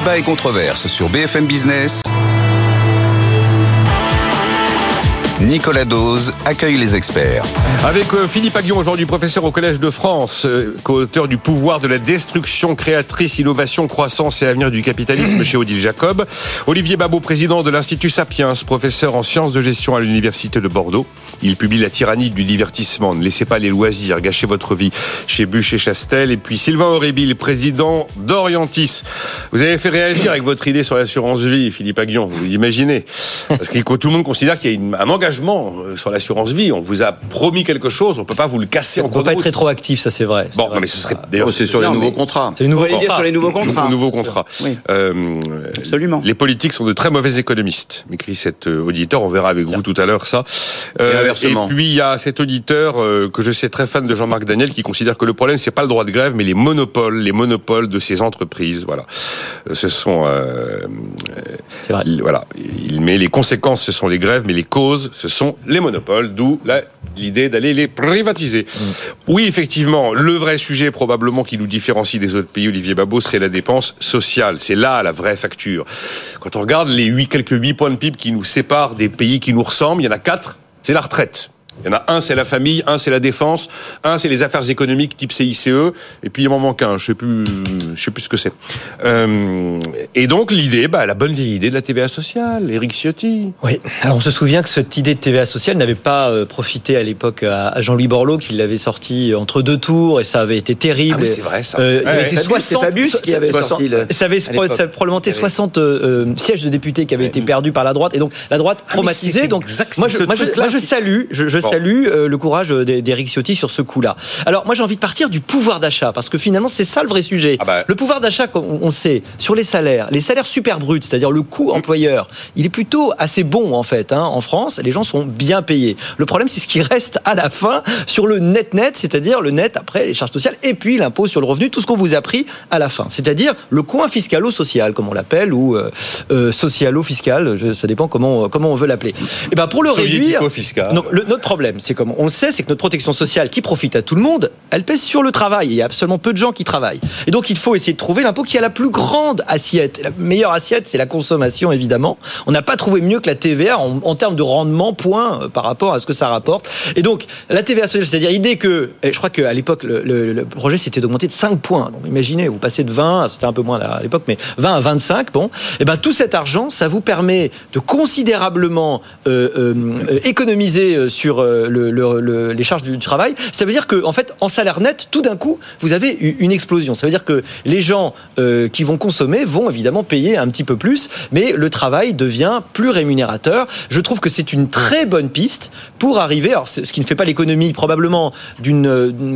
Débat et controverse sur BFM Business. Nicolas Dose accueille les experts. Avec euh, Philippe Aguillon, aujourd'hui professeur au Collège de France, euh, co-auteur du pouvoir de la destruction créatrice, innovation, croissance et avenir du capitalisme chez Odile Jacob. Olivier Babot, président de l'Institut Sapiens, professeur en sciences de gestion à l'Université de Bordeaux. Il publie La tyrannie du divertissement. Ne laissez pas les loisirs gâcher votre vie chez Bûche et Chastel. Et puis Sylvain Aurébil, président d'Orientis. Vous avez fait réagir avec votre idée sur l'assurance vie, Philippe Aguillon. Vous imaginez Parce que tout le monde considère qu'il y a un engagement euh, sur l'assurance vie. On vous a promis quelque chose, on peut pas vous le casser on en On peut pas être rétroactif, ça c'est vrai. Bon, mais ce serait d'ailleurs c'est sur les nouveaux contrats. C'est les nouveaux contrats. sur les nouveaux contrats. Nouveaux contrats. Oui. Euh, Absolument. Les politiques sont de très mauvais économistes, m'écrit cet euh, auditeur. On verra avec vous tout à l'heure ça. Euh, et, et, puis il y a cet auditeur que je sais très fan de Jean-Marc Daniel qui considère que le problème c'est pas le droit de grève, mais les monopoles, les monopoles de ces entreprises. Voilà, ce sont. Euh, vrai. Il, voilà, il met les conséquences, ce sont les grèves, mais les causes, ce sont les monopoles. D'où l'idée d'aller les privatiser. Mmh. Oui, effectivement, le vrai sujet probablement qui nous différencie des autres pays, Olivier Babot, c'est la dépense sociale. C'est là la vraie facture. Quand on regarde les huit quelques huit points de PIB qui nous séparent des pays qui nous ressemblent, il y en a quatre. C'est la retraite. Il y en a un, c'est la famille, un, c'est la défense, un, c'est les affaires économiques type CICE, et puis il m'en manque un, je sais plus, je sais plus ce que c'est. Euh, et donc l'idée, bah, la bonne vieille idée de la TVA sociale, Eric Ciotti. Oui. Alors on se souvient que cette idée de TVA sociale n'avait pas euh, profité à l'époque à Jean-Louis Borloo, qui l'avait sorti entre deux tours, et ça avait été terrible. Ah oui, c'est vrai ça. Euh, il ouais, avait été 60, Fabius qui avait 60, sorti le, ça avait ça probablement 60 euh, sièges de députés qui avaient été perdus par la droite, et donc la droite ah, traumatisée. donc moi je, moi, je, moi, je, salue, je, je salue le courage d'Éric Ciotti sur ce coup-là. Alors moi j'ai envie de partir du pouvoir d'achat parce que finalement c'est ça le vrai sujet. Ah bah. Le pouvoir d'achat, on, sait, sur les salaires, les salaires super bruts, c'est-à-dire le coût employeur, il est plutôt assez bon en fait. Hein. En France, les gens sont bien payés. Le problème c'est ce qui reste à la fin sur le net-net, c'est-à-dire le net après les charges sociales et puis l'impôt sur le revenu, tout ce qu'on vous a pris à la fin. C'est-à-dire le coin fiscalo-social comme on l'appelle ou euh, euh, socialo-fiscal, ça dépend comment comment on veut l'appeler. Et ben pour le réduire, non, le, notre problème c'est comme on le sait, c'est que notre protection sociale qui profite à tout le monde, elle pèse sur le travail. Il y a absolument peu de gens qui travaillent. Et donc, il faut essayer de trouver l'impôt qui a la plus grande assiette. La meilleure assiette, c'est la consommation, évidemment. On n'a pas trouvé mieux que la TVA en, en, termes de rendement, point, euh, par rapport à ce que ça rapporte. Et donc, la TVA sociale, c'est-à-dire l'idée que, je crois qu'à l'époque, le, le, le, projet, c'était d'augmenter de 5 points. Donc, imaginez, vous passez de 20, c'était un peu moins à l'époque, mais 20 à 25, bon. Et ben, tout cet argent, ça vous permet de considérablement euh, euh, économiser sur le, le, les charges du travail. Ça veut dire que, en fait, en salaire net, tout d'un coup, vous avez une explosion. Ça veut dire que les gens euh, qui vont consommer vont évidemment payer un petit peu plus, mais le travail devient plus rémunérateur. Je trouve que c'est une très bonne piste pour arriver, alors ce qui ne fait pas l'économie probablement d'une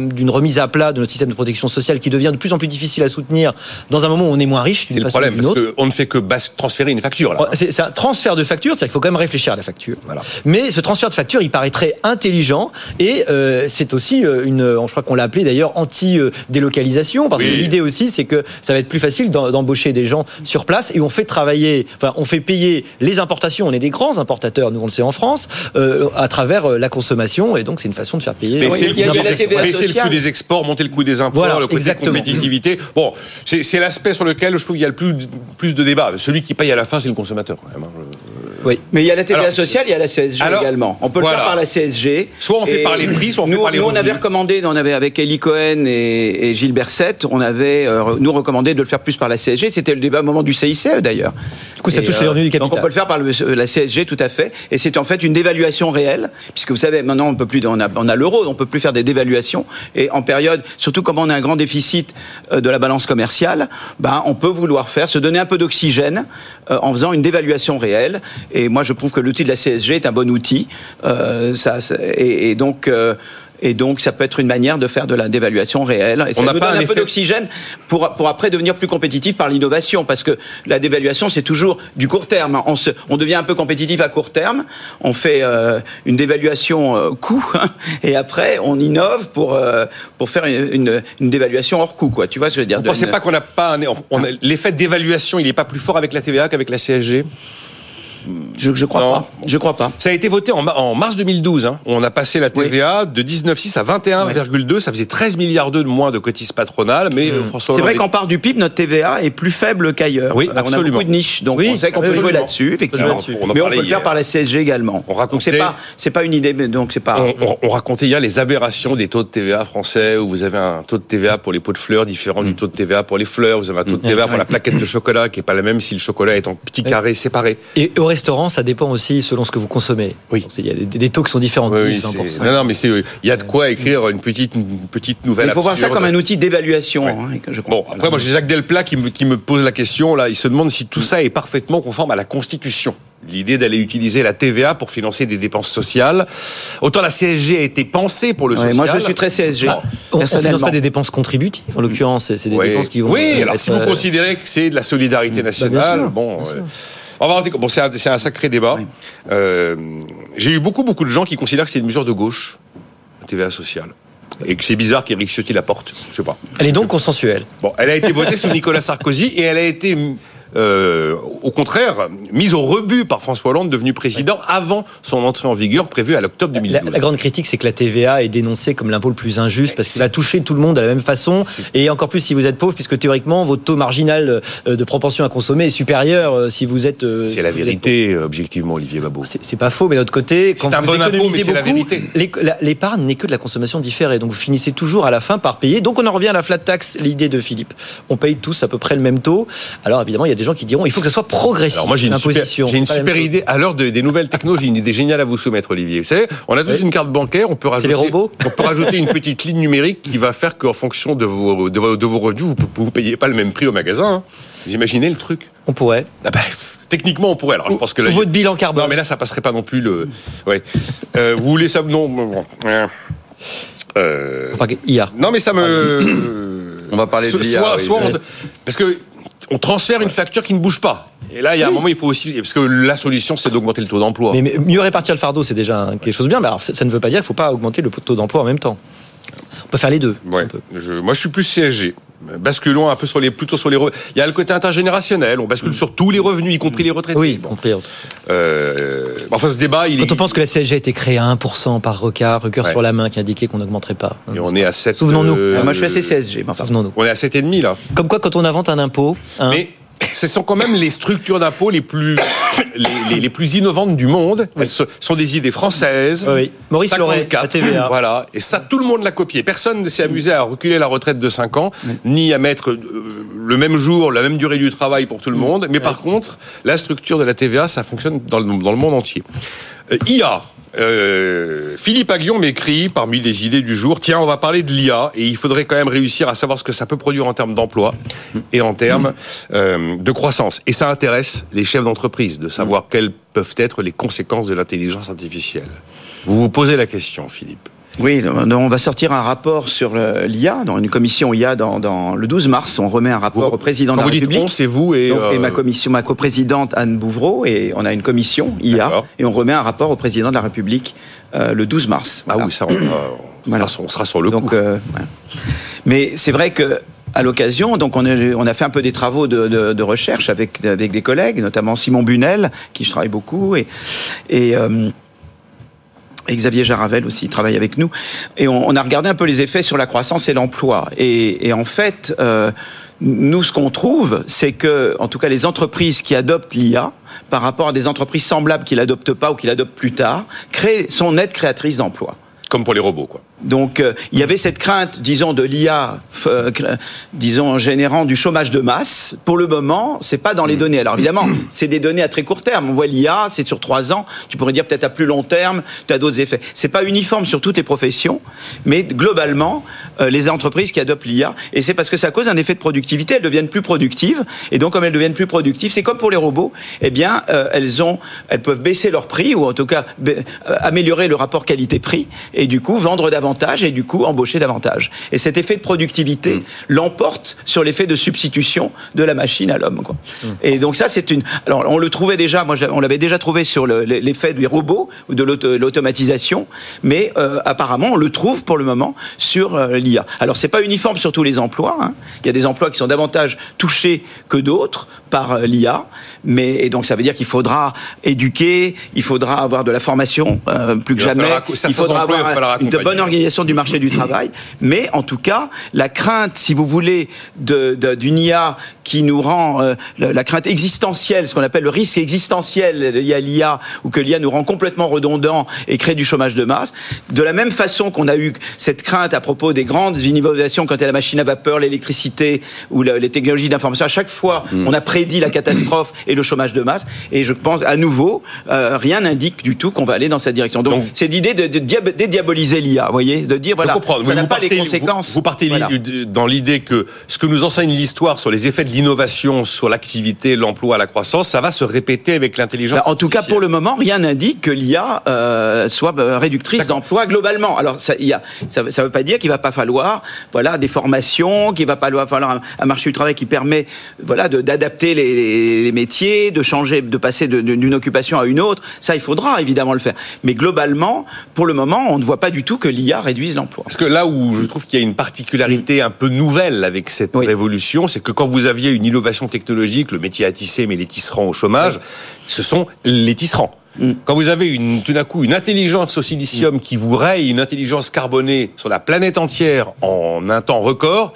d'une remise à plat de notre système de protection sociale qui devient de plus en plus difficile à soutenir dans un moment où on est moins riche. C'est le problème, parce qu'on ne fait que transférer une facture. C'est un transfert de facture, c'est-à-dire qu'il faut quand même réfléchir à la facture. Voilà. Mais ce transfert de facture, il paraît intelligent et euh, c'est aussi une, je crois qu'on l'a appelé d'ailleurs anti-délocalisation, parce oui. que l'idée aussi, c'est que ça va être plus facile d'embaucher des gens sur place et on fait travailler, enfin, on fait payer les importations. On est des grands importateurs, nous on le sait en France, euh, à travers la consommation, et donc c'est une façon de faire payer. Mais c'est le coût des exports, monter le coût des imports, voilà, le coût exactement. de compétitivité. Bon, c'est l'aspect sur lequel je trouve qu'il y a le plus, plus de débat. Celui qui paye à la fin, c'est le consommateur. Quand même, hein. Oui. Mais il y a la TVA alors, sociale, il y a la CSG alors, également. On peut voilà. le faire par la CSG. Soit on fait par les prix, soit on nous, fait par les Nous, revenus. on avait recommandé, on avait avec Eli Cohen et, et Gilles Berset, on avait euh, nous recommandé de le faire plus par la CSG. C'était le débat au moment du CICE d'ailleurs. Du coup, ça touche les revenus du capital. Donc on peut le faire par le, la CSG, tout à fait. Et c'est en fait une dévaluation réelle, puisque vous savez, maintenant on peut plus, on a, on a l'euro, on peut plus faire des dévaluations. Et en période, surtout comme on a un grand déficit euh, de la balance commerciale, ben on peut vouloir faire, se donner un peu d'oxygène euh, en faisant une dévaluation réelle. Et moi, je trouve que l'outil de la CSG est un bon outil. Euh, ça, et, et, donc. Euh, et donc, ça peut être une manière de faire de la dévaluation réelle. Et ça On nous pas donne un peu d'oxygène pour, pour après devenir plus compétitif par l'innovation. Parce que la dévaluation, c'est toujours du court terme. On, se, on devient un peu compétitif à court terme. On fait euh, une dévaluation euh, coût. Et après, on innove pour, euh, pour faire une, une, une dévaluation hors coût. Quoi. Tu vois ce que je veux dire Vous ne pensez pas qu'on n'a pas un- on a- l'effet d'évaluation, il n'est pas plus fort avec la TVA qu'avec la CSG Je, je crois Non. pas. Je crois pas. Ça a été voté en, ma- en mars 2012. Hein. On a passé la TVA de 19,6 à 21,2. Ça faisait 13 milliards d'euros de moins de cotises patronales. Mais euh, François C'est vrai qu'en part du PIB, notre TVA est plus faible qu'ailleurs. Oui, Euh, On a absolument. beaucoup de niches, donc Oui, on sait qu'on peut absolument. jouer là-dessus, effectivement. On mais on peut le faire par la CSG également. On donc racontait- c'est pas, c'est pas une idée, mais donc c'est pas. On, on- on racontait hier les aberrations des taux de TVA français, où vous avez un taux de TVA pour les pots de fleurs différent du taux de TVA pour les fleurs, vous avez un taux de TVA pour la plaquette de chocolat qui est pas la même si le chocolat est en petits carrés séparés. Et au restaurant, ça dépend aussi selon ce que vous consommez. Oui. Il y a des, des taux qui sont différents. Oui, 10, oui, c'est- 20%. non, non, mais c'est, il y a de quoi écrire une petite, une petite nouvelle. Il faut voir ça comme un outil d'évaluation. hein, Bon, après, moi, j'ai Jacques Delplat qui me, qui me pose la question, là. Il se demande si tout ça est parfaitement conforme à la Constitution. L'idée d'aller utiliser la TVA pour financer des dépenses sociales. Autant la CSG a été pensée pour le Ouais, social. moi, je suis très CSG. Bah, on ne finance pas des dépenses contributives, en l'occurrence. C'est des dépenses qui vont. Oui, euh, alors être, si vous euh, considérez que c'est de la solidarité nationale, Bah, bien sûr, bon, euh. On va bon, c'est un, sacré débat. Oui. Euh, J'ai eu beaucoup, beaucoup de gens qui considèrent que c'est une mesure de gauche, la TVA sociale. Et que c'est bizarre qu'Éric Ciotti la porte. Je sais pas. Elle est donc consensuelle. Bon, elle a été votée sous Nicolas Sarkozy et elle a été, euh, au contraire, mise au rebut par François Hollande, devenu président avant son entrée en vigueur prévue à l'octobre La, 2012. la grande critique, c'est que la TVA est dénoncée comme l'impôt le plus injuste parce qu'il va toucher tout le monde de la même façon. Et encore plus si vous êtes pauvre, puisque théoriquement, votre taux marginal euh, de propension à consommer est supérieur euh, si vous êtes. C'est la si vérité, objectivement, Olivier Babot. C'est pas faux, mais de l'autre côté, quand vous bon impôt, économisez la beaucoup, l'épargne n'est que de la consommation différée. Donc vous finissez toujours à la fin par payer. Donc on en revient à la flat tax, l'idée de Philippe. On paye tous à peu près le même taux. Alors évidemment, il y a des gens qui diront il faut que ça soit progressif. Alors moi j'ai une super, j'ai une chose. idée. À l'heure de- des nouvelles technos, j'ai une idée géniale à vous soumettre, Olivier. Vous savez, on a tous Oui. une carte bancaire, on peut rajouter, les robots on peut rajouter une petite ligne numérique qui va faire qu'en fonction de vos, de vos, de vos revenus, vous, vous payez pas le même prix au magasin. hein. Vous imaginez le truc? On pourrait. ah bah, Techniquement, on pourrait. Alors je pense que là, votre bilan carbone. non, mais là, ça passerait pas non plus le. Ouais. Euh, vous voulez ça? Non. bon, euh, IA. non, mais ça me. On va parler de l'IA, Soit, oui. soit on- parce que on transfère une facture qui ne bouge pas. Et là, il y a un moment, il faut aussi. Parce que la solution, c'est d'augmenter le taux d'emploi. Mais, mais mieux répartir le fardeau, c'est déjà quelque chose de bien. Mais alors, ça, ne veut pas dire qu'il ne faut pas augmenter le taux d'emploi en même temps. On peut faire les deux. Ouais. On peut. Je- moi, je suis plus CSG. Basculons un peu sur les, plutôt sur les. Il y a le côté intergénérationnel. On bascule sur tous les revenus, y compris les retraités. Oui, Bon. compris. Euh, enfin, ce débat, il est. Quand on pense que la CSG a été créée à 1% par regard, regard Ouais. sur la main qui indiquait qu'on n'augmenterait pas. Et on est à 7. Souvenons-nous. euh, Ah, moi, je suis assez CSG. mais enfin, Souvenons-nous. On est à 7,5 là. Comme quoi, quand on invente un impôt, hein, Mais ce sont quand même les structures d'impôt les plus, les, les- les plus innovantes du monde. Elles se- sont des idées françaises. Oui, oui. Maurice Loret, 54, la TVA. Voilà. Et ça, tout le monde l'a copié. Personne ne s'est amusé à reculer la retraite de 5 ans, ni à mettre euh, le même jour, la même durée du travail pour tout le monde. Mais par contre, la structure de la TVA, ça fonctionne dans le, dans le monde entier. Euh, IA. Euh, Philippe Aguillon m'écrit parmi les idées du jour. Tiens on va parler de l'IA et il faudrait quand même réussir à savoir ce que ça peut produire en termes d'emploi et en termes euh, de croissance. Et ça intéresse les chefs d'entreprise de savoir quelles peuvent être les conséquences de l'intelligence artificielle. Vous vous posez la question Philippe Oui, on va sortir un rapport sur l'IA, dans une commission IA dans, dans le 12 mars. On remet un rapport Vous- au président de vous la dites République. on c'est vous et, Donc, et euh, ma commission, ma coprésidente Anne Bouvreau, et on a une commission IA, et on remet un rapport au président de la République euh, le 12 mars. ah Voilà. oui ça on, va- on Voilà. sera, on sera sur le Donc, coup euh, voilà. Mais c'est vrai que à l'occasion, donc on a, on a fait un peu des travaux de, de- de recherche avec, avec des collègues, notamment Simon Bunel, qui je travaille beaucoup, et, et, euh, et Xavier Jaravel aussi travaille avec nous. Et on, on a regardé un peu les effets sur la croissance et l'emploi. Et, et en fait, euh, nous, ce qu'on trouve, c'est que, en tout cas, les entreprises qui adoptent l'IA, par rapport à des entreprises semblables qui l'adoptent pas ou qui l'adoptent plus tard, créent, sont nettes créatrices d'emplois. comme pour les robots quoi Donc, euh, il y avait cette crainte, disons, de l'IA, euh, disons, générant du chômage de masse. Pour le moment, c'est pas dans les données. Alors, évidemment, c'est des données à très court terme. On voit l'IA, c'est sur trois ans. Tu pourrais dire peut-être à plus long terme, tu as d'autres effets. C'est pas uniforme sur toutes les professions, mais globalement, euh, les entreprises qui adoptent l'IA, et c'est parce que ça cause un effet de productivité, elles deviennent plus productives. Et donc, comme elles deviennent plus productives, c'est comme pour les robots, eh bien, euh, elles ont, elles peuvent baisser leur prix, ou en tout cas, euh, améliorer le rapport qualité-prix, et du coup, vendre davantage davantage et du coup embaucher davantage. Et cet effet de productivité l'emporte sur l'effet de substitution de la machine à l'homme. quoi. Et donc ça, c'est une. Alors on le trouvait déjà, moi on l'avait déjà trouvé sur le- l'effet du robot ou de l'auto- l'automatisation, mais euh, apparemment on le trouve pour le moment sur euh, l'IA. Alors c'est pas uniforme sur tous les emplois. hein. Il y a des emplois qui sont davantage touchés que d'autres par euh, l'IA, mais et donc ça veut dire qu'il faudra éduquer, il faudra avoir de la formation plus que Il jamais, falloir il faudra il avoir falloir une de bonne accompagner. Du marché du travail, mais en tout cas, la crainte, si vous voulez, de- de- d'une IA qui nous rend euh, la, la crainte existentielle, ce qu'on appelle le risque existentiel lié à l'IA, ou que l'IA nous rend complètement redondant et crée du chômage de masse. De la même façon qu'on a eu cette crainte à propos des grandes innovations y a la machine à vapeur, l'électricité ou la- les technologies d'information, à chaque fois, on a prédit la catastrophe et le chômage de masse. Et je pense, à nouveau, euh, rien n'indique du tout qu'on va aller dans cette direction. Donc, c'est l'idée de, de diab- dédiaboliser l'IA, voyez, de dire voilà, je comprends. ça Oui, n'a vous les partez- conséquences. Vous, vous partez Voilà. li- dans l'idée que ce que nous enseigne l'histoire sur les effets de l'innovation sur l'activité, l'emploi, la croissance, ça va se répéter avec l'intelligence. Bah, en tout cas, pour le moment, rien n'indique que l'IA euh, soit euh, réductrice d'emploi globalement. Alors, ça ne ça, ça veut pas dire qu'il va pas falloir voilà, des formations, qu'il va pas falloir un, un marché du travail qui permet voilà, d'adapter les, les- les métiers, de changer, de passer d'une occupation à une autre. Ça, il faudra évidemment le faire. Mais globalement, pour le moment, on ne voit pas du tout que l'IA réduise l'emploi. Parce que là où je trouve qu'il y a une particularité un peu nouvelle avec cette Oui. révolution, c'est que quand vous aviez une innovation technologique, le métier à tisser, mais les tisserands au chômage, ce sont les tisserands. Quand vous avez une, tout d'un coup une intelligence au silicium qui vous raye une intelligence carbonée sur la planète entière en un temps record,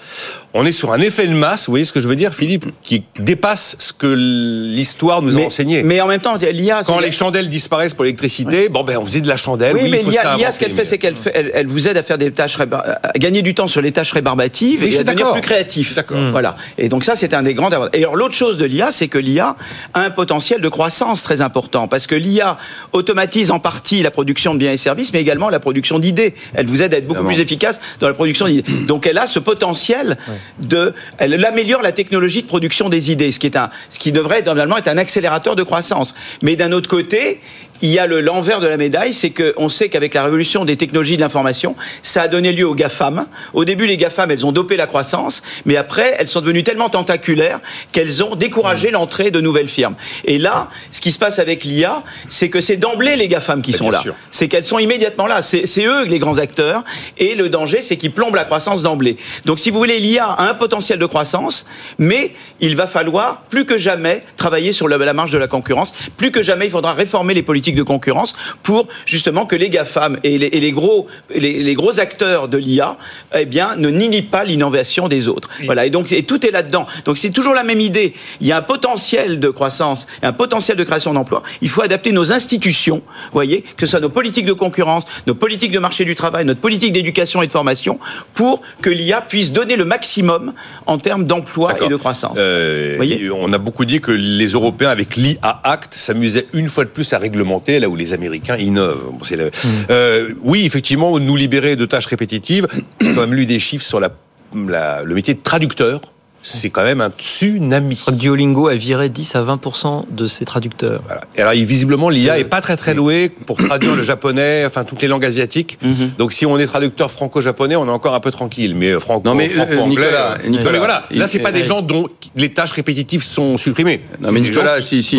on est sur un effet de masse, vous voyez ce que je veux dire, Philippe, qui dépasse ce que l'histoire nous a enseigné. mais en même temps, l'IA... Quand les chandelles disparaissent pour l'électricité, bon ben on faisait de la chandelle. Oui, oui, mais l'IA, ce qu'elle fait, c'est qu'elle elle, elle vous aide à faire des tâches, rébar- à gagner du temps sur les tâches rébarbatives Oui, et à devenir plus créatif. D'accord. Voilà. Et donc ça, c'est un des grands avantages. Et alors l'autre chose de l'IA, c'est que l'IA a un potentiel de croissance très important parce que l'IA automatise en partie la production de biens et services, mais également la production d'idées. Elle vous aide à être beaucoup plus efficace dans la production d'idées. Donc elle a ce potentiel de, elle améliore la technologie de production des idées, ce qui est un, ce qui devrait normalement être un accélérateur de croissance. Mais d'un autre côté, il y a le l'envers de la médaille, c'est qu'on sait qu'avec la révolution des technologies de l'information, ça a donné lieu aux GAFAM. Au début, les GAFAM, elles ont dopé la croissance, mais après, elles sont devenues tellement tentaculaires qu'elles ont découragé l'entrée de nouvelles firmes. Et là, ce qui se passe avec l'IA, c'est que c'est d'emblée les GAFAM qui Mais sont là. C'est qu'elles sont immédiatement là. C'est c'est eux les grands acteurs. Et le danger, c'est qu'ils plombent la croissance d'emblée. Donc, si vous voulez, l'IA a un potentiel de croissance, mais il va falloir plus que jamais travailler sur la, la marge de la concurrence. Plus que jamais, il faudra réformer les politiques de concurrence pour justement que les GAFAM et les, et les gros, les, les gros acteurs de l'IA, eh bien, ne nient pas l'innovation des autres. Voilà. Et donc, et tout est là-dedans. Donc, c'est toujours la même idée. Il y a un potentiel de croissance, et un potentiel de création d'emplois. Il faut adapter nos institutions, voyez, que ce soit nos politiques de concurrence, nos politiques de marché du travail, notre politique d'éducation et de formation, pour que l'IA puisse donner le maximum en termes d'emploi et de croissance. Euh, Voyez on a beaucoup dit que les Européens, avec l'IA Act, s'amusaient une fois de plus à réglementer là où les Américains innovent. Bon, le- Euh, oui, effectivement, nous libérer de tâches répétitives. J'ai quand même lu des chiffres sur la, la- le métier de traducteur. C'est quand même un tsunami. Je crois que Duolingo a viré 10 à 20% de ses traducteurs. Voilà. Et alors, visiblement, l'IA est pas très très douée pour traduire le japonais, enfin toutes les langues asiatiques. Mhm. Donc, si on est traducteur franco-japonais, on est encore un peu tranquille. Mais euh, franco, Non, mais, euh, franco-anglais, Nicolas, euh, Nicolas, non, mais voilà. Là, c'est pas des euh, gens dont les tâches répétitives sont supprimées. Non mais Nicolas, si, si,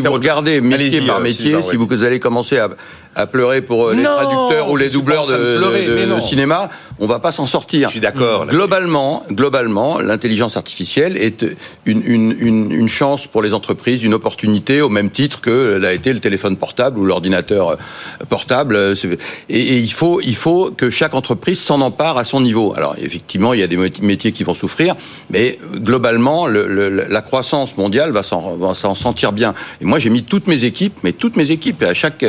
vous regardez métier par euh, métier, si vous allez commencer à, à pleurer pour euh, les Non, traducteurs ou les doubleurs de de, pleurer, de- mais de non. cinéma, on va pas s'en sortir. Je suis d'accord. Globalement, globalement, l'intelligence artificielle est une, une, une, une chance pour les entreprises, une opportunité au même titre que l'a été le téléphone portable ou l'ordinateur euh, portable. Et, et il faut, il faut que chaque entreprise s'en empare à son niveau. Alors effectivement, il y a des mét- métiers qui vont souffrir, mais globalement, le- le- la croissance mondiale va s'en va s'en sentir bien. Et moi, j'ai mis toutes mes équipes, mais toutes mes équipes, et à chaque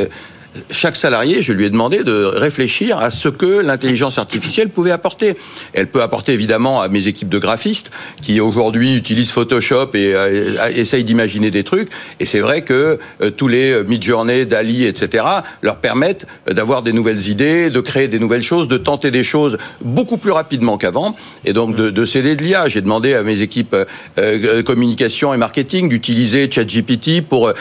chaque salarié, je lui ai demandé de réfléchir à ce que l'intelligence artificielle pouvait apporter. Elle peut apporter évidemment à mes équipes de graphistes qui aujourd'hui utilisent Photoshop et euh, essayent d'imaginer des trucs. Et c'est vrai que euh, tous les euh, Midjourney, Dali, etc. leur permettent euh, d'avoir des nouvelles idées, de créer des nouvelles choses, de tenter des choses beaucoup plus rapidement qu'avant. Et donc de, de céder de l'IA. J'ai demandé à mes équipes euh, communication et marketing d'utiliser ChatGPT pour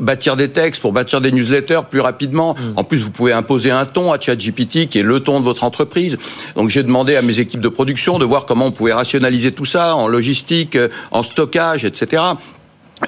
bâtir des textes, pour bâtir des newsletters plus rapidement rapidement. Mm. En plus, vous pouvez imposer un ton à ChatGPT qui est le ton de votre entreprise. Donc j'ai demandé à mes équipes de production de voir comment on pouvait rationaliser tout ça en logistique, euh, en stockage, etc.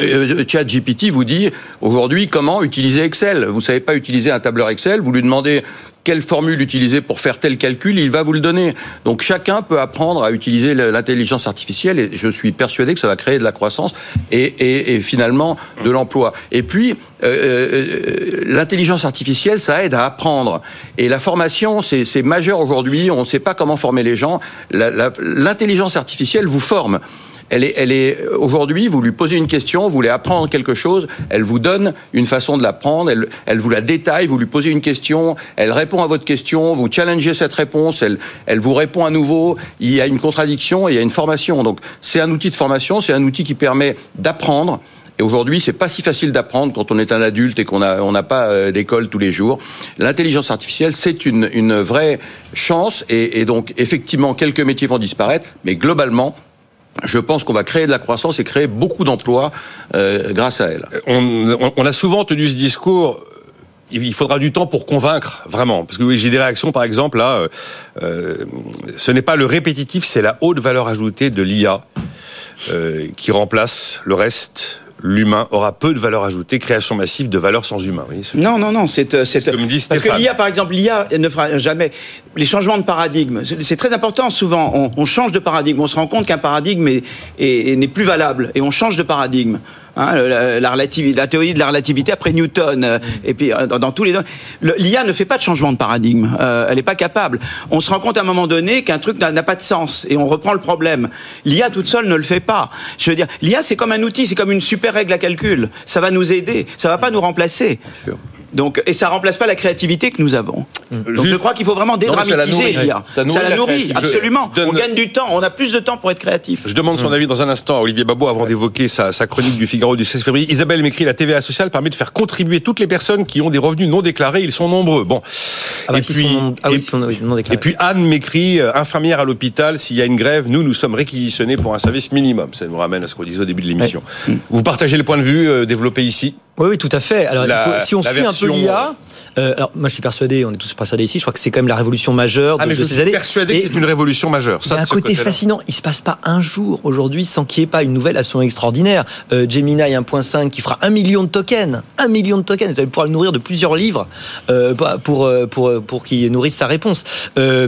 Euh, ChatGPT vous dit aujourd'hui comment utiliser Excel? Vous savez pas utiliser un tableur Excel, vous lui demandez quelle formule utiliser pour faire tel calcul, il va vous le donner. Donc chacun peut apprendre à utiliser l'intelligence artificielle et je suis persuadé que ça va créer de la croissance et, et- et finalement de l'emploi. Et puis euh, euh, l'intelligence artificielle, ça aide à apprendre. Et la formation, c'est majeur aujourd'hui. On ne sait pas comment former les gens. L'intelligence artificielle vous forme. Elle est, elle est aujourd'hui, vous lui posez une question, vous voulez apprendre quelque chose, elle vous donne une façon de l'apprendre, elle, elle vous la détaille, vous lui posez une question, elle répond à votre question, vous challengez cette réponse, elle, elle vous répond à nouveau, il y a une contradiction il y a une formation. Donc c'est un outil de formation, c'est un outil qui permet d'apprendre. Et aujourd'hui, c'est pas si facile d'apprendre quand on est un adulte et qu'on a on n'a pas euh, d'école tous les jours. L'intelligence artificielle, c'est une, une vraie chance et, et donc effectivement quelques métiers vont disparaître, mais globalement, je pense qu'on va créer de la croissance et créer beaucoup d'emplois euh, grâce à elle. on, on- on a souvent tenu ce discours. Il faudra du temps pour convaincre, vraiment. Parce que oui, j'ai des réactions, par exemple, là, euh, euh, ce n'est pas le répétitif, c'est la haute valeur ajoutée de l'IA euh, qui remplace le reste. L'humain aura peu de valeur ajoutée, création massive de valeur sans humain. Oui, Non, non, non, c'est euh, Ce que me dit parce que l'IA, par exemple, l'IA ne fera jamais les changements de paradigme. C'est- très important. Souvent, on, on change de paradigme, on se rend compte qu'un paradigme est- est- est- n'est plus valable et on change de paradigme. Hein, la, la relativité- la théorie de la relativité après Newton euh, et puis euh, dans, dans tous les le- l'IA ne fait pas de changement de paradigme. Euh, elle n'est pas capable. On se rend compte à un moment donné qu'un truc n'a n'a pas de sens et on reprend le problème. L'IA toute seule ne le fait pas. Je veux dire, l'IA c'est comme un outil, c'est comme une super règle à calcul. Ça va nous aider, ça va pas nous remplacer. Donc, et ça remplace pas la créativité que nous avons. Donc, Juste- je crois qu'il faut vraiment ça dédramatiser nourrit. l'IA. Ça nourrit la la nourrit, absolument. Donne- On gagne du temps, on a plus de temps pour être créatif. Je demande son avis dans un instant à Olivier Babot avant d'évoquer sa, sa chronique du Figaro du 16 février. Isabelle m'écrit la TVA sociale permet de faire contribuer toutes les personnes qui ont des revenus non déclarés. Ils sont nombreux. Bon. Ah bah, si puis, ah oui, non et puis Anne m'écrit euh, infirmière à l'hôpital. S'il y a une grève, nous nous sommes réquisitionnés pour un service minimum. Ça nous ramène à ce qu'on disait au début de l'émission. Vous partagez le point de vue euh, développé ici Oui, oui, tout à fait. Alors, il La- faut- si on suit un peu l'IA, euh, alors moi je suis persuadé, on est tous persuadés ici, je crois que c'est quand même la révolution majeure de, Ah mais de je ces suis années. persuadé Et que c'est une révolution majeure. il y a un côté fascinant. Il se passe pas un jour aujourd'hui sans qu'il n'y ait pas une nouvelle absolument extraordinaire. Euh, Gemini 1.5 qui fera un million de tokens, un million de tokens. Vous allez pouvoir le nourrir de plusieurs livres euh, pour euh, pour pour qu'il nourrisse sa réponse. Euh,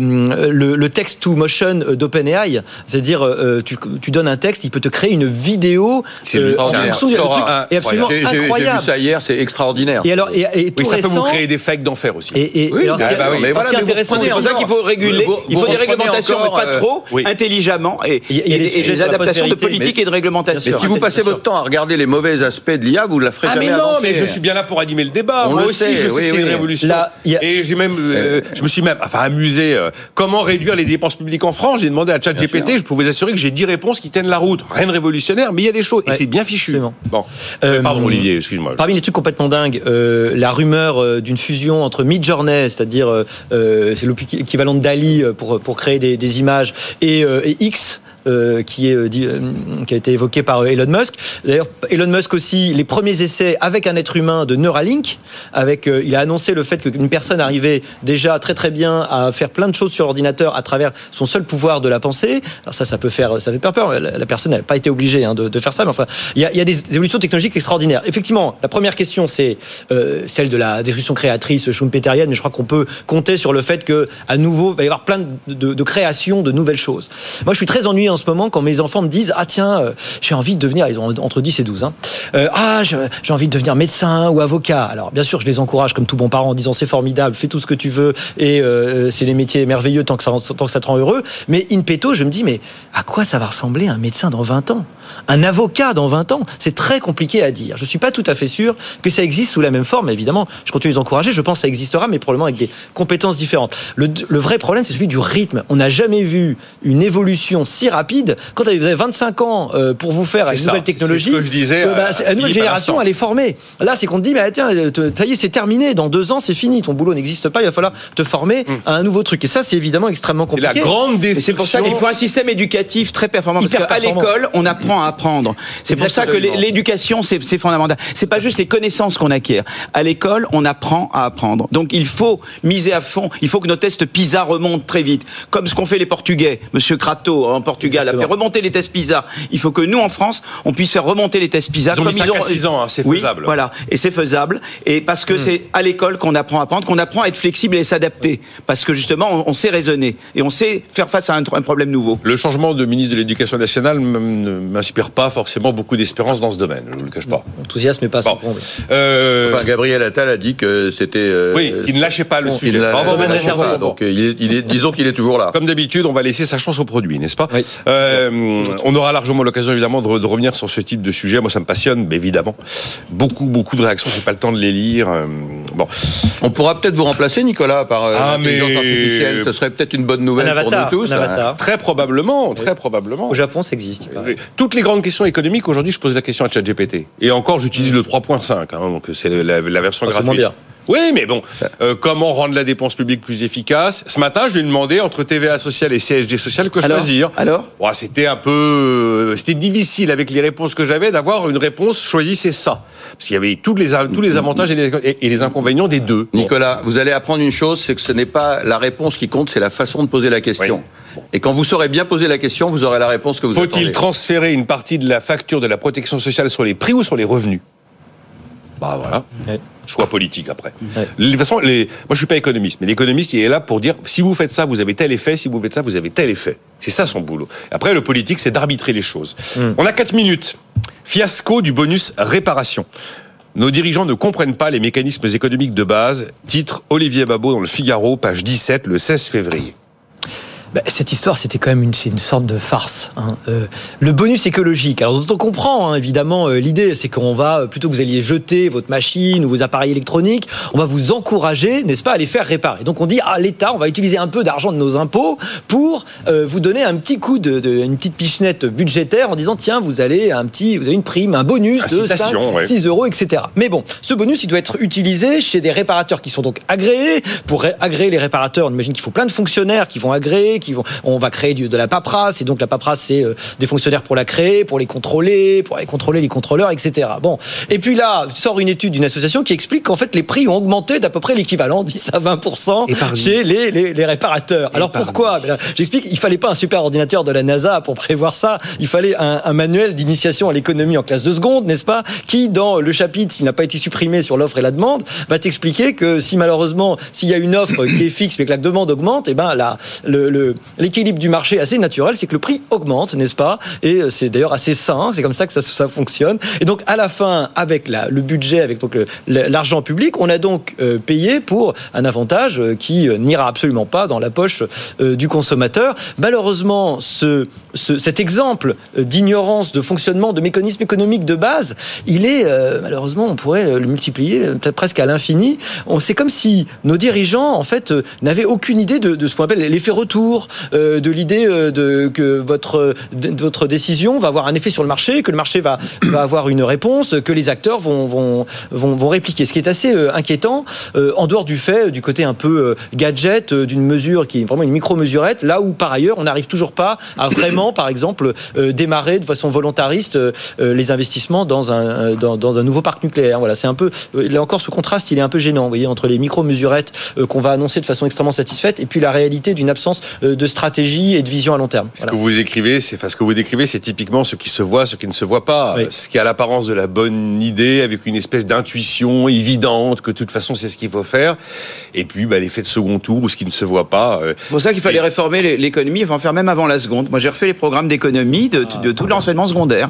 le, le text to motion d'OpenAI, c'est-à-dire euh, tu, tu donnes un texte, il peut te créer une vidéo. C'est euh, absolument J'ai vu ça hier, c'est extraordinaire. Et alors, et, et tout Oui, ça peut vous créer des fakes d'enfer aussi. Et, et, Oui, et alors, ce ah qui est- bah oui. Mais voilà, mais C'est pour ça qu'il faut réguler, vous- il faut des réglementations, encore, mais pas euh, trop, oui. intelligemment, et, Il y a- il y a et des adaptations de politique et de Mais réglementation. si vous passez votre temps à regarder les mauvais aspects de l'IA, vous ne la ferez Ah mais jamais non, avancer. mais je suis bien là pour animer le débat. On Moi le aussi, je sais que c'est une révolution. Et j'ai même, euh, je me suis même, enfin, amusé. euh, comment réduire les dépenses publiques en France J'ai demandé à ChatGPT. Je peux vous assurer que j'ai 10 réponses qui tiennent la route. Rien de révolutionnaire, mais il y a des choses et c'est bien fichu. Bon, Euh, pardon Olivier, excuse-moi. Parmi les trucs complètement dingues, euh, la rumeur euh, d'une fusion entre Midjourney, c'est-à-dire euh, c'est l'équivalent de Dali pour pour créer des, images, et X. euh, euh, euh, qui a été évoqué par Elon Musk. D'ailleurs, Elon Musk aussi, les premiers essais avec un être humain de Neuralink, avec, il a annoncé le fait qu'une personne arrivait déjà très très bien à faire plein de choses sur ordinateur à travers son seul pouvoir de la pensée. Alors ça, ça peut faire, ça fait peur. La, personne n'a pas été obligée hein, de, faire ça, mais enfin, il y a, des évolutions technologiques extraordinaires. Effectivement, la première question, c'est celle de la destruction créatrice schumpeterienne, mais je crois qu'on peut compter sur le fait que, à nouveau, il va y avoir plein de créations de nouvelles choses. Moi, je suis très ennuyé en ce moment quand mes enfants me disent Ah, tiens, euh, j'ai envie de devenir, ils ont entre 10 et 12, hein, Euh, Ah, j'ai envie de devenir médecin ou avocat. Alors, bien sûr, je les encourage comme tout bon parent en disant C'est formidable, fais tout ce que tu veux et euh, c'est des métiers merveilleux tant que, ça, tant que ça te rend heureux. Mais in petto, je me dis Mais à quoi ça va ressembler un médecin dans 20 ans? Un avocat dans 20 ans? C'est très compliqué à dire. Je suis pas tout à fait sûr que ça existe sous la même forme. Évidemment, je continue de les encourager. Je pense que ça existera, mais probablement avec des compétences différentes. Le vrai problème, c'est celui du rythme. On n'a jamais vu une évolution si rapide rapide. Quand vous avez 25 ans euh, pour vous faire à une ça. nouvelle technologie, C'est ce que je disais euh, bah, à c'est- la nouvelle génération, elle est formée. Là, c'est qu'on te dit, mais tiens, euh, ça y est, c'est terminé. Dans deux ans, c'est fini. Ton boulot n'existe pas. Il va falloir te former à un nouveau truc. Et ça, c'est évidemment extrêmement C'est la compliqué. grande Et c'est pour ça qu'il destruction. faut un système éducatif très performant. Parce Hyper qu'à performant. l'école, on apprend à apprendre. C'est pour ça que l'éducation, c'est c'est fondamental. C'est pas juste les connaissances qu'on acquiert. À l'école, on apprend à apprendre. Donc il faut miser à fond. Il faut que nos tests PISA remontent très vite. Comme ce qu'ont fait les Portugais. Monsieur Crato, en Portugal, a fait Exactement. remonter les tests PISA. Il faut que nous, en France, on puisse faire remonter les tests PISA. Ils ont comme mis cinq à six ans, hein, c'est Oui, faisable. Voilà. Et c'est faisable. Et parce que c'est à l'école qu'on apprend à apprendre, qu'on apprend à être flexible et s'adapter. Parce que justement, on, sait raisonner. Et on sait faire face à un, un problème nouveau. Le changement de ministre de l'Éducation nationale m- ne m'inspire pas forcément beaucoup d'espérance dans ce domaine, je ne vous le cache pas. Enthousiasme et pas Bon. Euh, Enfin, Gabriel Attal a dit que c'était. euh, oui, il ne lâchait pas le sujet. bon, l'a- bon, lâchait pas. Donc, euh, il est- il est- disons qu'il est toujours là. Comme d'habitude, on va laisser sa chance au produit, n'est-ce pas? Oui. Euh, On aura largement l'occasion évidemment de, re- de revenir sur ce type de sujet. Moi, ça me passionne, mais évidemment. Beaucoup, beaucoup de réactions. J'ai pas le temps de les lire. Euh, Bon, On pourra peut-être vous remplacer, Nicolas, par euh, Ah, l'intelligence mais- artificielle. Ce serait peut-être une bonne nouvelle Un pour avatar, nous tous. un hein. très probablement, très probablement. Au Japon, ça existe. Toutes les grandes questions économiques, aujourd'hui, je pose la question à ChatGPT. Et encore, j'utilise le 3.5, hein, donc c'est la, la version Ah, c'est gratuite. Oui, mais bon, euh, comment rendre la dépense publique plus efficace? Ce matin, je lui ai demandé entre TVA sociale et CSG sociale que Alors choisir. Alors? Bon, c'était un peu, euh, c'était difficile avec les réponses que j'avais d'avoir une réponse choisissez ça, parce qu'il y avait tous les tous les avantages et les, et- et les inconvénients des deux. Bon. Nicolas, vous allez apprendre une chose, c'est que ce n'est pas la réponse qui compte, c'est la façon de poser la question. Et quand vous saurez bien poser la question, vous aurez la réponse que vous Faut-il attendez. transférer une partie de la facture de la protection sociale sur les prix ou sur les revenus? Bah voilà. Ouais. Choix politique après. Ouais. De toute façon, les... moi je suis pas économiste, mais l'économiste il est là pour dire si vous faites ça, vous avez tel effet, si vous faites ça, vous avez tel effet. C'est ça son boulot. Après, le politique, c'est d'arbitrer les choses. On a 4 minutes. Fiasco du bonus réparation. Nos dirigeants ne comprennent pas les mécanismes économiques de base. Titre Olivier Babot dans le Figaro, page 17, le 16 février. Bah, cette histoire, c'était quand même une, une sorte de farce. hein. Euh, le bonus écologique. Alors, dont on comprend hein, évidemment euh, l'idée, c'est qu'on va euh, plutôt que vous alliez jeter votre machine ou vos appareils électroniques, on va vous encourager, n'est-ce pas, à les faire réparer. Donc, on dit ah l'État, on va utiliser un peu d'argent de nos impôts pour euh, vous donner un petit coup de, de- une petite pichenette budgétaire en disant tiens, vous allez un petit, vous avez une prime, un bonus de Incitation, 5, ouais. 6 euros, etc. Mais bon, ce bonus, il doit être utilisé chez des réparateurs qui sont donc agréés. Pour ré- agréer les réparateurs, on imagine qu'il faut plein de fonctionnaires qui vont agréer, qui vont, on va créer du- de la paperasse, et donc la paperasse, c'est euh, des fonctionnaires pour la créer, pour les contrôler, pour aller contrôler les contrôleurs, etc. Bon. Et puis là, sort une étude d'une association qui explique qu'en fait, les prix ont augmenté d'à peu près l'équivalent, 10 à 20% chez les, les, les réparateurs. Alors pourquoi Ben J'explique, il fallait pas un super ordinateur de la NASA pour prévoir ça. Il fallait un, un manuel d'initiation à l'économie en classe de seconde, n'est-ce pas Qui, dans le chapitre, s'il n'a pas été supprimé sur l'offre et la demande, va t'expliquer que si malheureusement, s'il y a une offre qui est fixe mais que la demande augmente, et ben là, le- le- l'équilibre du marché assez naturel, c'est que le prix augmente, n'est-ce pas? Et euh, c'est d'ailleurs assez sain. C'est comme ça que ça, fonctionne. Et donc à la fin, avec le budget, avec l'argent public, on a donc euh, payé pour un avantage euh, qui n'ira absolument pas dans la poche du consommateur. Malheureusement, ce, ce- cet exemple d'ignorance de fonctionnement de mécanismes économiques de base, il est malheureusement, on pourrait le multiplier peut-être presque à l'infini. C'est comme si nos dirigeants, en fait, n'avaient aucune idée de, de ce qu'on appelle l'effet retour, euh, de l'idée euh, que votre votre décision va avoir un effet sur le marché, que le marché va va avoir une réponse, que les acteurs vont vont vont, vont répliquer. Ce qui est assez euh, inquiétant, en dehors du fait du côté un peu gadget d'une mesure qui est vraiment une micro-mesurette, là où par ailleurs on n'arrive toujours pas à vraiment, par exemple, démarrer de façon volontariste les investissements dans un dans, un nouveau parc nucléaire. Voilà, c'est un peu là encore ce contraste, il est un peu gênant, vous voyez, entre les micro-mesurettes euh, qu'on va annoncer de façon extrêmement satisfaite et puis la réalité d'une absence de stratégie et de vision à long terme. Ce Voilà. que vous écrivez, c'est enfin, ce que vous décrivez, c'est typiquement ce qui se voit, ce qui ne se voit pas. Oui. Ce qui a l'apparence de la bonne idée, avec une espèce d'intuition évidente que de toute façon c'est ce qu'il faut faire. Et puis bah, l'effet de second tour ou ce qui ne se voit pas. euh, C'est pour ça qu'il fallait réformer l'économie, enfin en faire même avant la seconde. Moi j'ai refait les programmes d'économie de, de tout l'enseignement secondaire.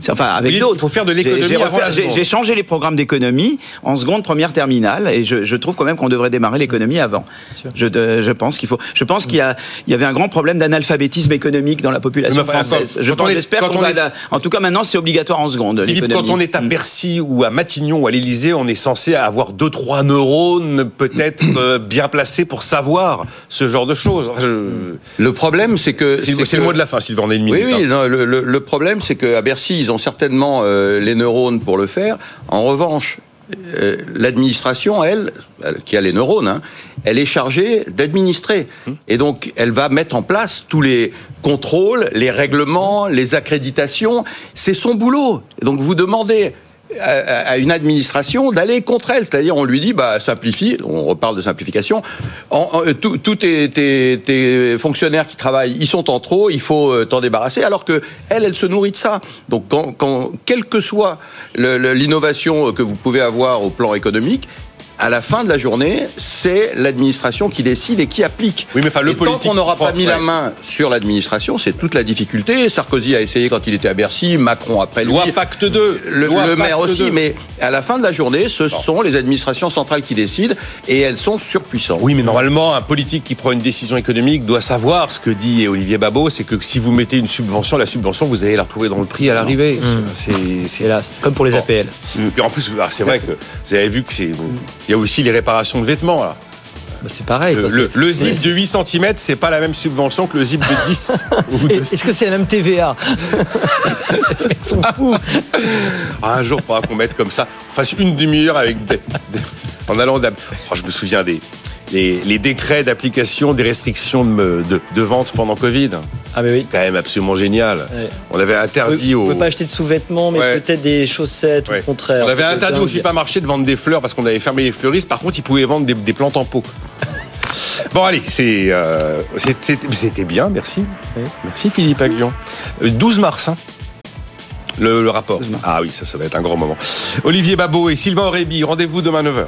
C'est- Enfin avec Oui, d'autres. il faut faire de l'économie j'ai avant la J'ai seconde. j'ai changé les programmes d'économie en seconde, première, terminale, et je, je trouve quand même qu'on devrait démarrer l'économie avant. Je, de- je pense qu'il faut. Je pense qu'il y a, il y avait un grand problème d'analphabétisme économique dans la population enfin, française. quand- Je pense, est- j'espère qu'on va est- la- En tout cas, maintenant, c'est obligatoire en seconde. Philippe, quand on est à Bercy ou à Matignon ou à l'Élysée, on est censé avoir deux trois neurones peut-être euh, bien placés pour savoir ce genre de choses. Enfin, je- Le problème, c'est que C'est c'est que- le mot de la fin, Sylvain. On a une Oui, minute. oui. hein. non, le, le- le problème, c'est qu'à Bercy, ils ont certainement euh, les neurones pour le faire. En revanche, euh, l'administration, elle, qui a les neurones, hein, elle est chargée d'administrer. Et donc, elle va mettre en place tous les contrôles, les règlements, les accréditations. C'est son boulot. Et donc, vous demandez à, une administration d'aller contre elle. C'est-à-dire, on lui dit, bah, simplifie, on reparle de simplification, en, tous tes, tes- fonctionnaires qui travaillent, ils sont en trop, il faut euh, t'en débarrasser, alors que elle, elle se nourrit de ça. Donc, quand, quand, quelle que soit l'innovation que vous pouvez avoir au plan économique, à la fin de la journée, c'est l'administration qui décide et qui applique. Oui, mais enfin, le Et tant qu'on n'aura pas mis la main sur l'administration, c'est toute la difficulté. Sarkozy a essayé quand il était à Bercy, Macron après lui. Loi Pacte 2. Le, Loi le Pacte maire aussi, 2. mais à la fin de la journée, ce sont les administrations centrales qui décident et elles sont surpuissantes. Oui, mais normalement, un politique qui prend une décision économique doit savoir ce que dit Olivier Babot, c'est que si vous mettez une subvention, la subvention, vous allez la retrouver dans le prix à l'arrivée. C'est c'est- Hélas, comme pour les Bon. APL. Puis en plus, ah, c'est vrai que vous avez vu que c'est. Il y a aussi les réparations de vêtements. Là. Bah, C'est pareil. Le, zip de 8 cm, c'est pas la même subvention que le zip de 10. ou de Est-ce que c'est la même TVA Ils sont fous. Ah, un jour, il faudra qu'on mette comme ça, on fasse une demi-heure avec des- des- en allant. d'ab- Oh, je me souviens des les, les décrets d'application des restrictions de, me- de- de vente pendant Covid. Ah mais oui. Quand même absolument génial. Ouais. On avait interdit Vous aux. pouvez pas acheter de sous-vêtements, mais Ouais. peut-être des chaussettes ou le contraire. On avait interdit au supermarché de vendre des fleurs parce qu'on avait fermé les fleuristes. Par contre, ils pouvaient vendre des, des plantes en pot. Bon, allez, c'est, euh, c'était bien, merci. Merci Philippe Aguillon. Euh, 12 mars, hein, le, le rapport. Ah oui, ça, ça va être un grand moment. Olivier Babot et Sylvain Aurébi, rendez-vous demain 9h.